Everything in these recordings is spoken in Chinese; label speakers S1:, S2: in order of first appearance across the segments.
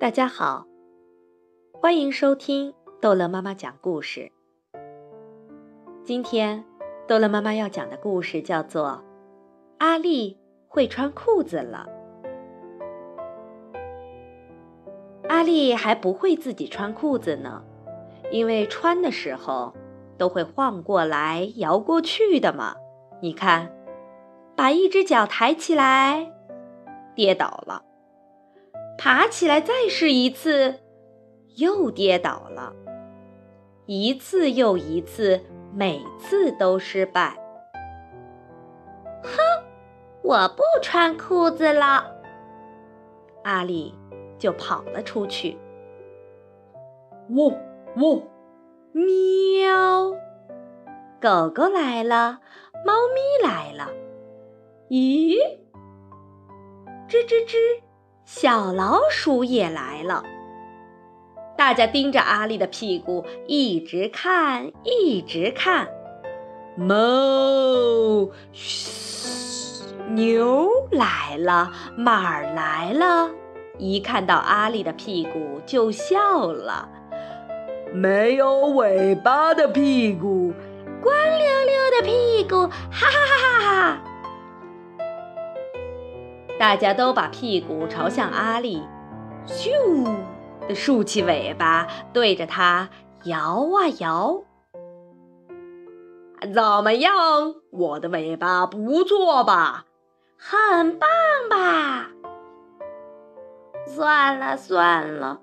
S1: 大家好，欢迎收听逗乐妈妈讲故事。今天逗乐妈妈要讲的故事叫做《阿丽会穿裤子了》。阿丽还不会自己穿裤子呢，因为穿的时候都会晃过来、摇过去的嘛。你看，把一只脚抬起来，跌倒了。爬起来，再试一次，又跌倒了。一次又一次，每次都失败。
S2: 哼，我不穿裤子了。
S1: 阿里就跑了出去。
S3: 喔喔，
S1: 喵！狗狗来了，猫咪来了。咦？吱吱吱。小老鼠也来了，大家盯着阿丽的屁股，一直看，一直看。哞！嘘！牛来了，马儿来了，一看到阿丽的屁股就笑了。
S3: 没有尾巴的屁股，
S2: 光溜溜的屁股，哈哈哈哈哈！
S1: 大家都把屁股朝向阿丽，咻的竖起尾巴，对着它摇啊摇。
S3: 怎么样？我的尾巴不错吧？
S2: 很棒吧？算了算了，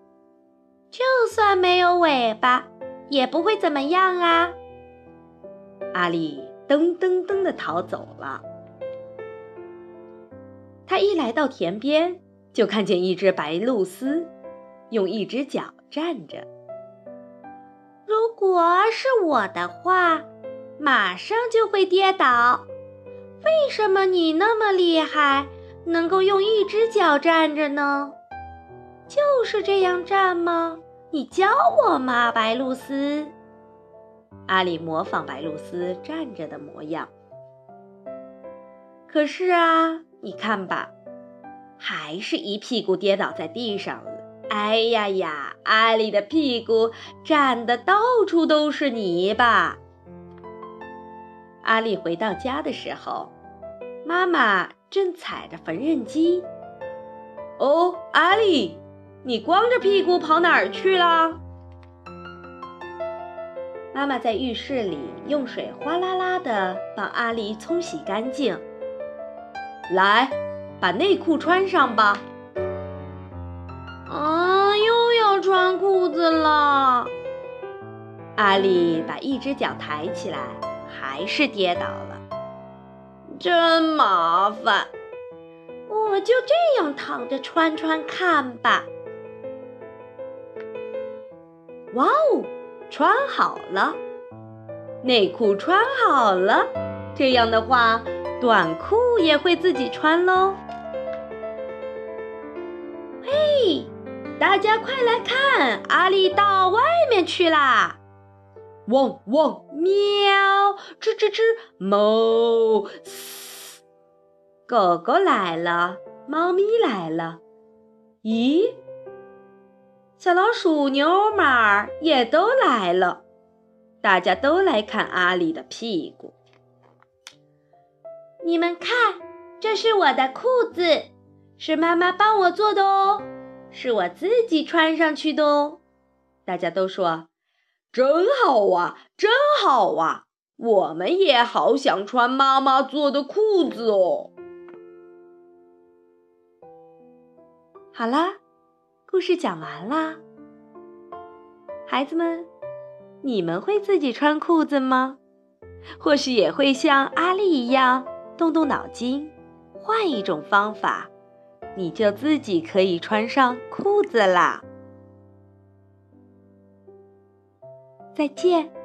S2: 就算没有尾巴，也不会怎么样啊！
S1: 阿丽噔噔噔的逃走了。他一来到田边，就看见一只白鹭鸶，用一只脚站着。
S2: 如果是我的话，马上就会跌倒。为什么你那么厉害，能够用一只脚站着呢？就是这样站吗？你教我嘛，白鹭鸶。
S1: 阿里模仿白鹭鸶站着的模样。可是啊。你看吧，还是一屁股跌倒在地上了。哎呀呀，阿丽的屁股沾得到处都是泥巴。阿丽回到家的时候，妈妈正踩着缝纫机。哦，阿丽，你光着屁股跑哪儿去了？妈妈在浴室里用水哗啦啦的帮阿丽冲洗干净。来，把内裤穿上吧。
S2: 啊，又要穿裤子了。
S1: 阿丽把一只脚抬起来，还是跌倒了。
S3: 真麻烦，
S2: 我就这样躺着穿穿看吧。
S1: 哇哦，穿好了，内裤穿好了。这样的话。短裤也会自己穿喽！嘿，大家快来看，阿丽到外面去啦！
S3: 汪汪，
S1: 喵，吱吱吱，哞，嘶，狗狗来了，猫咪来了，咦，小老鼠、牛、马也都来了，大家都来看阿丽的屁股。
S2: 你们看，这是我的裤子，是妈妈帮我做的哦，是我自己穿上去的哦。
S1: 大家都说
S3: 真好啊，真好啊！我们也好想穿妈妈做的裤子哦。
S1: 好啦，故事讲完啦。孩子们，你们会自己穿裤子吗？或许也会像阿丽一样。动动脑筋，换一种方法，你就自己可以穿上裤子啦！再见。